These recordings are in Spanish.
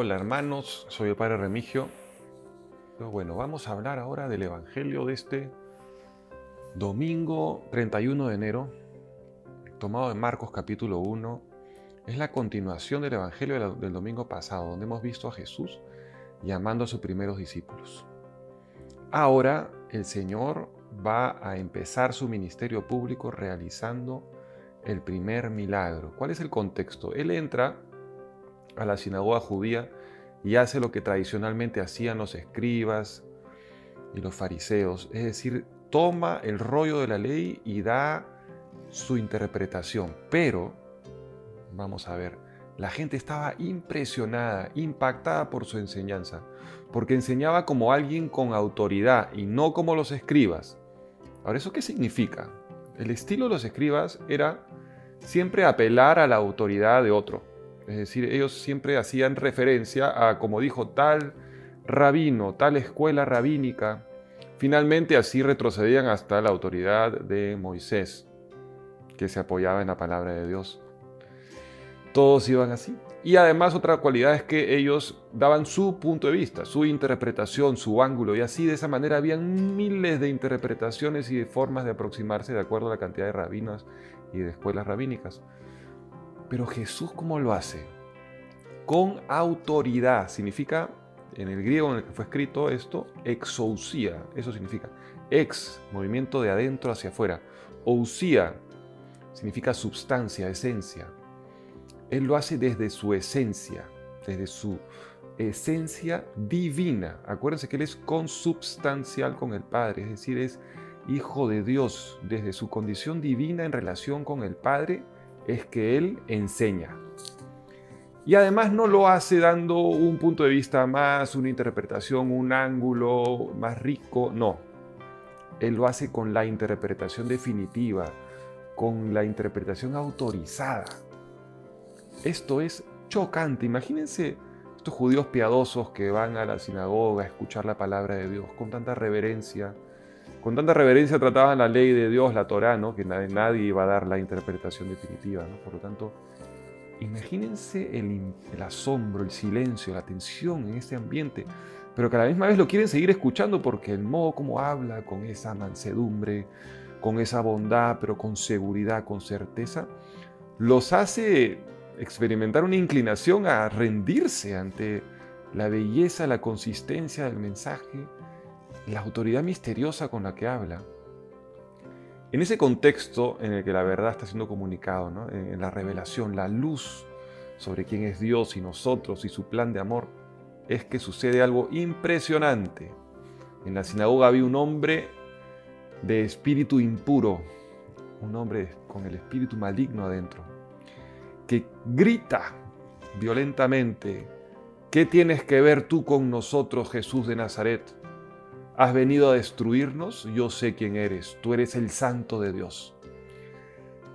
Hola hermanos, soy el Padre Remigio. Bueno, vamos a hablar ahora del Evangelio de este domingo 31 de enero, tomado de Marcos capítulo 1. Es la continuación del Evangelio del domingo pasado, donde hemos visto a Jesús llamando a sus primeros discípulos. Ahora el Señor va a empezar su ministerio público realizando el primer milagro. ¿Cuál es el contexto? Él entra a la sinagoga judía y hace lo que tradicionalmente hacían los escribas y los fariseos, es decir, toma el rollo de la ley y da su interpretación. Pero, vamos a ver, la gente estaba impresionada, impactada por su enseñanza, porque enseñaba como alguien con autoridad y no como los escribas. Ahora, ¿eso qué significa? El estilo de los escribas era siempre apelar a la autoridad de otro. Es decir, ellos siempre hacían referencia a, como dijo tal rabino, tal escuela rabínica. Finalmente así retrocedían hasta la autoridad de Moisés, que se apoyaba en la palabra de Dios. Todos iban así. Y además otra cualidad es que ellos daban su punto de vista, su interpretación, su ángulo, y así de esa manera habían miles de interpretaciones y de formas de aproximarse de acuerdo a la cantidad de rabinos y de escuelas rabínicas. Pero Jesús, ¿cómo lo hace? Con autoridad. Significa, en el griego en el que fue escrito esto, exousia. Eso significa ex, movimiento de adentro hacia afuera. Ousia significa substancia, esencia. Él lo hace desde su esencia, desde su esencia divina. Acuérdense que Él es consubstancial con el Padre, es decir, es hijo de Dios desde su condición divina en relación con el Padre es que Él enseña. Y además no lo hace dando un punto de vista más, una interpretación, un ángulo más rico, no. Él lo hace con la interpretación definitiva, con la interpretación autorizada. Esto es chocante. Imagínense estos judíos piadosos que van a la sinagoga a escuchar la palabra de Dios con tanta reverencia, con tanta reverencia trataban la ley de Dios, la Torá, ¿no? que nadie iba a dar la interpretación definitiva. Por lo tanto, imagínense el, el, asombro, el silencio, la tensión en este ambiente, pero que a la misma vez lo quieren seguir escuchando porque el modo como habla, con esa mansedumbre, con esa bondad, pero con seguridad, con certeza, los hace experimentar una inclinación a rendirse ante la belleza, la consistencia del mensaje la autoridad misteriosa con la que habla. En ese contexto en el que la verdad está siendo comunicado, en la revelación, la luz sobre quién es Dios y nosotros y su plan de amor, es que sucede algo impresionante. En la sinagoga había un hombre de espíritu impuro, un hombre con el espíritu maligno adentro, que grita violentamente, ¿qué tienes que ver tú con nosotros, Jesús de Nazaret? Has venido a destruirnos, yo sé quién eres, tú eres el santo de Dios.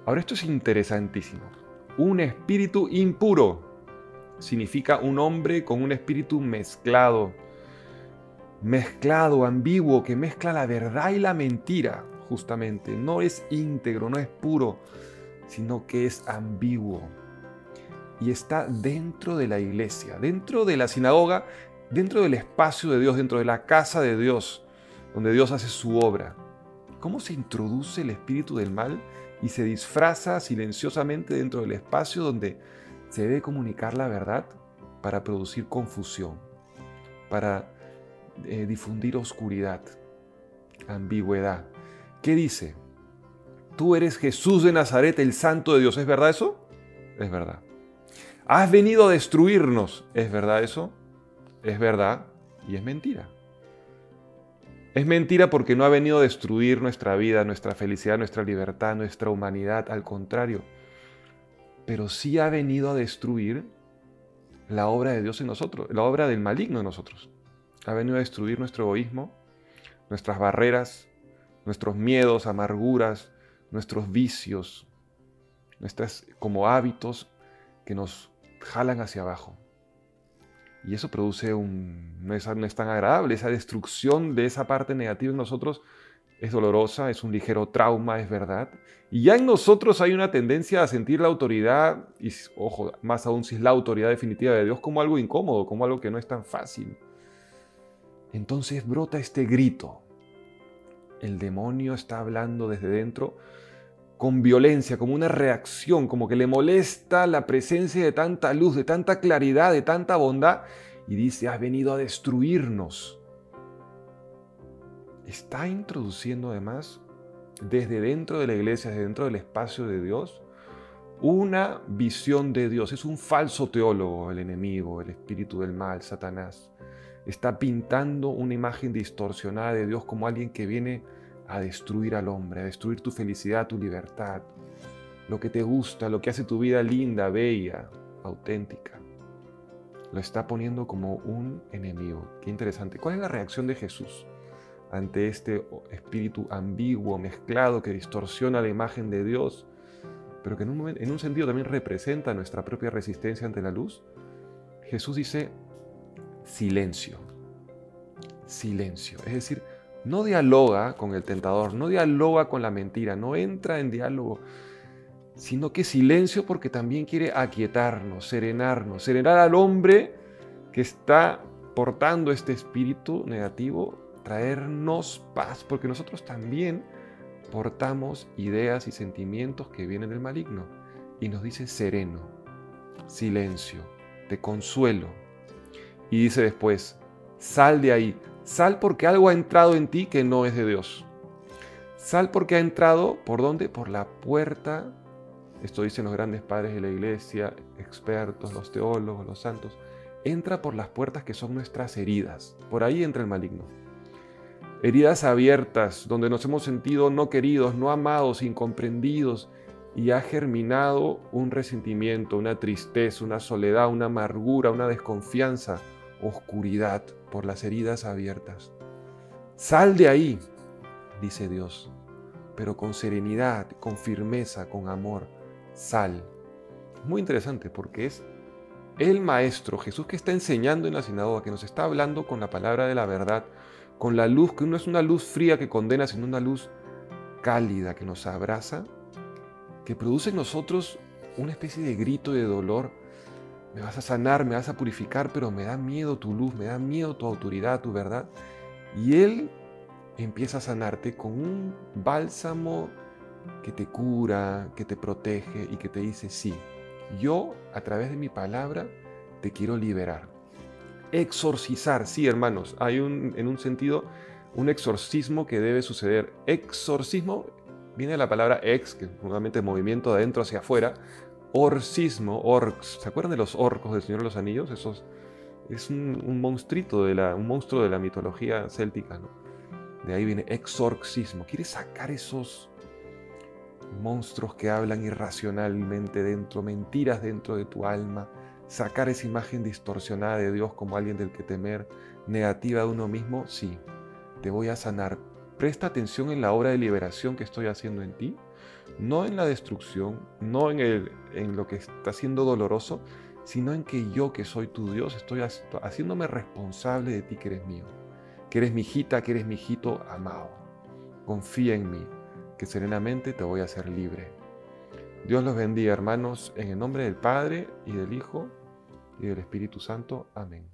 Ahora esto es interesantísimo. Un espíritu impuro significa un hombre con un espíritu mezclado, mezclado, ambiguo, que mezcla la verdad y la mentira, justamente. No es íntegro, no es puro, sino que es ambiguo. Y está dentro de la iglesia, dentro de la sinagoga dentro del espacio de Dios, dentro de la casa de Dios, donde Dios hace su obra. ¿Cómo se introduce el espíritu del mal y se disfraza silenciosamente dentro del espacio donde se debe comunicar la verdad para producir confusión, para eh, difundir oscuridad, ambigüedad? ¿Qué dice? Tú eres Jesús de Nazaret, el santo de Dios. ¿Es verdad eso? Es verdad. Has venido a destruirnos. ¿Es verdad eso? Es verdad y es mentira. Es mentira porque no ha venido a destruir nuestra vida, nuestra felicidad, nuestra libertad, nuestra humanidad, al contrario. Pero sí ha venido a destruir la obra de Dios en nosotros, la obra del maligno en nosotros. Ha venido a destruir nuestro egoísmo, nuestras barreras, nuestros miedos, amarguras, nuestros vicios, nuestras como hábitos que nos jalan hacia abajo. Y eso produce un... No es, no es tan agradable, esa destrucción de esa parte negativa en nosotros es dolorosa, es un ligero trauma, es verdad. Y ya en nosotros hay una tendencia a sentir la autoridad, y ojo, más aún si es la autoridad definitiva de Dios, como algo incómodo, como algo que no es tan fácil. Entonces brota este grito. El demonio está hablando desde dentro con violencia, como una reacción, como que le molesta la presencia de tanta luz, de tanta claridad, de tanta bondad, y dice, has venido a destruirnos está introduciendo además desde dentro de la iglesia, desde dentro del espacio de Dios, una visión de Dios. Es un falso teólogo el enemigo, el espíritu del mal, Satanás. Está pintando una imagen distorsionada de Dios como alguien que viene a destruir al hombre, a destruir tu felicidad, tu libertad, lo que te gusta, lo que hace tu vida linda, bella, auténtica. Lo está poniendo como un enemigo. Qué interesante. ¿Cuál es la reacción de Jesús? ante este espíritu ambiguo, mezclado, que distorsiona la imagen de Dios, pero que en un, en un sentido también representa nuestra propia resistencia ante la luz, Jesús dice silencio, silencio. Es decir, no dialoga con el tentador, no dialoga con la mentira, no entra en diálogo, sino que silencio porque también quiere aquietarnos, serenarnos, serenar al hombre que está portando este espíritu negativo traernos paz, porque nosotros también portamos ideas y sentimientos que vienen del maligno. Y nos dice sereno, silencio, te consuelo. Y dice después, sal de ahí, sal porque algo ha entrado en ti que no es de Dios. Sal porque ha entrado, ¿por dónde? Por la puerta. Esto dicen los grandes padres de la iglesia, expertos, los teólogos, los santos. Entra por las puertas que son nuestras heridas. Por ahí entra el maligno heridas abiertas donde nos hemos sentido no queridos, no amados, incomprendidos, y ha germinado un resentimiento, una tristeza, una soledad, una amargura, una desconfianza, oscuridad por las heridas abiertas. Sal de ahí, dice Dios, pero con serenidad, con firmeza, con amor. Sal. Muy interesante porque es el Maestro, Jesús que está enseñando en la sinagoga, que nos está hablando con la palabra de la verdad, con la luz, que no es una luz fría que condena, sino una luz cálida que nos abraza, que produce en nosotros una especie de grito de dolor. Me vas a sanar, me vas a purificar, pero me da miedo tu luz, me da miedo tu autoridad, tu verdad. Y Él empieza a sanarte con un bálsamo que te cura, que te protege y que te dice, sí, yo a través de mi palabra te quiero liberar exorcizar. Sí, hermanos, hay un, en un sentido un exorcismo que debe suceder. Exorcismo viene de la palabra ex, que nuevamente movimiento de adentro hacia afuera. Orcismo, orcs. ¿Se acuerdan de los orcos del Señor de los Anillos? Es un, monstruito de la, un monstruo de la mitología céltica. De ahí viene exorcismo. Quiere sacar esos monstruos que hablan irracionalmente dentro, mentiras dentro de tu alma sacar esa imagen distorsionada de Dios como alguien del que temer, negativa de uno mismo, sí, te voy a sanar. Presta atención en la obra de liberación que estoy haciendo en ti, no en la destrucción, no en, el, en lo que está siendo doloroso, sino en que yo que soy tu Dios estoy haciéndome responsable de ti que eres mío, que eres mi hijita, que eres mi hijito amado. Confía en mí, que serenamente te voy a hacer libre. Dios los bendiga, hermanos, en el nombre del Padre y del Hijo y del Espíritu Santo. Amén.